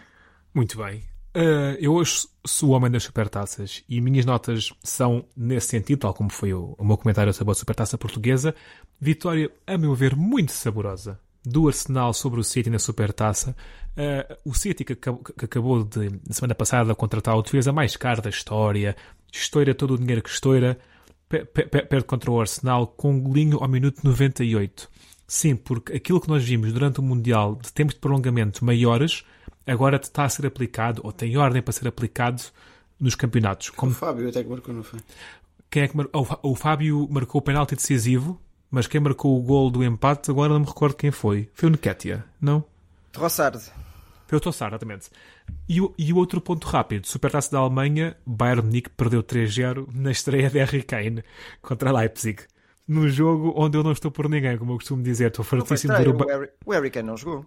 Muito bem. Uh, eu hoje sou o homem das supertaças e minhas notas são nesse sentido, tal como foi o, o meu comentário sobre a supertaça portuguesa. Vitória, a meu ver, muito saborosa do Arsenal sobre o City na supertaça. Uh, o City que, que acabou de, na semana passada, contratar o defesa mais caro da história, estoura todo o dinheiro que estoura, pe- pe- pe- perde contra o Arsenal com um golinho ao minuto 98. Sim, porque aquilo que nós vimos durante o Mundial de tempos de prolongamento maiores, agora está a ser aplicado, ou tem ordem para ser aplicado nos campeonatos. O Como, Fábio até que marcou, não foi? quem é que mar... o, Fá- o Fábio marcou o penalti decisivo, mas quem marcou o gol do empate, agora não me recordo quem foi. Foi o Nketiah, não? Trossard. Foi o Tossar, exatamente. E o, e o outro ponto rápido, Supertaça da Alemanha, Bayern Munique perdeu 3-0 na estreia de Harry Kane contra Leipzig. Num jogo onde eu não estou por ninguém, como eu costumo dizer, estou fartíssimo de ver o... o Ba- Harry, o Harry Kane não jogou.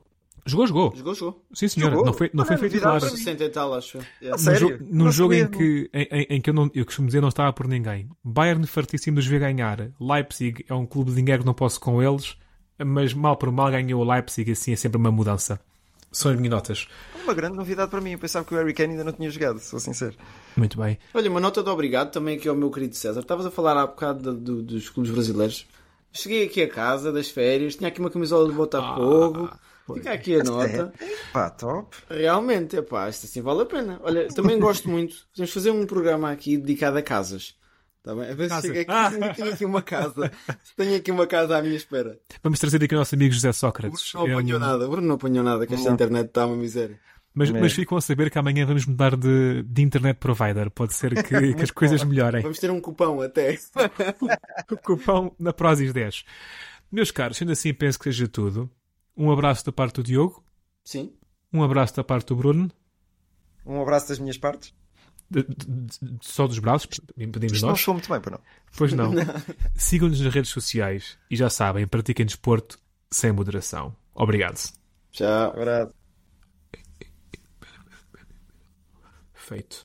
Jogou, jogou. Jogou, jogou. Sim, senhora. Jogou? Não foi, não Ah, foi titular. para mim. 60 e tal, acho. eu. A Num, sério? jo- num Não jogo em que, em, em- em que eu, não, eu costumo dizer não estava por ninguém. Bayern fartíssimo de os ver ganhar. Leipzig é um clube de dinheiro que não posso com eles, mas mal por mal ganhou o Leipzig, assim é sempre uma mudança. São as minhas notas. Uma grande novidade para mim. Eu pensava que o Harry Kane ainda não tinha jogado, sou sincero. Muito bem. Olha, uma nota de obrigado também aqui ao meu querido César. Estavas a falar há bocado de- do- dos clubes brasileiros. Cheguei aqui a casa das férias, tinha aqui uma camisola de Botafogo. Fica aqui a nota. Pá, top. Realmente, epá, isto assim vale a pena. Olha, também gosto muito. Podemos fazer um programa aqui dedicado a casas. Tá bem? A ver se Casas. chega aqui tenho aqui uma casa. Tenho aqui uma casa à minha espera. Vamos trazer aqui o nosso amigo José O Sócrates. Bruno não É um- apanhou nada. O Bruno não apanhou nada, que esta Não. internet está uma miséria. Mas, Mesmo. mas ficam a saber que amanhã vamos mudar de, de internet provider. Pode ser que, que as coisas melhorem. Vamos ter um cupão até. O cupão na Prozis 10. Meus caros, sendo assim, penso que seja tudo. Um abraço da parte do Diogo. Sim. Um abraço da parte do Bruno. Um abraço das minhas partes. De- de- de- só dos braços, pedimos Isto não nós. soou muito bem, para não. Pois não. Sigam-nos nas redes sociais e já sabem, pratiquem desporto sem moderação. Obrigado. Tchau. Abraço. Feito.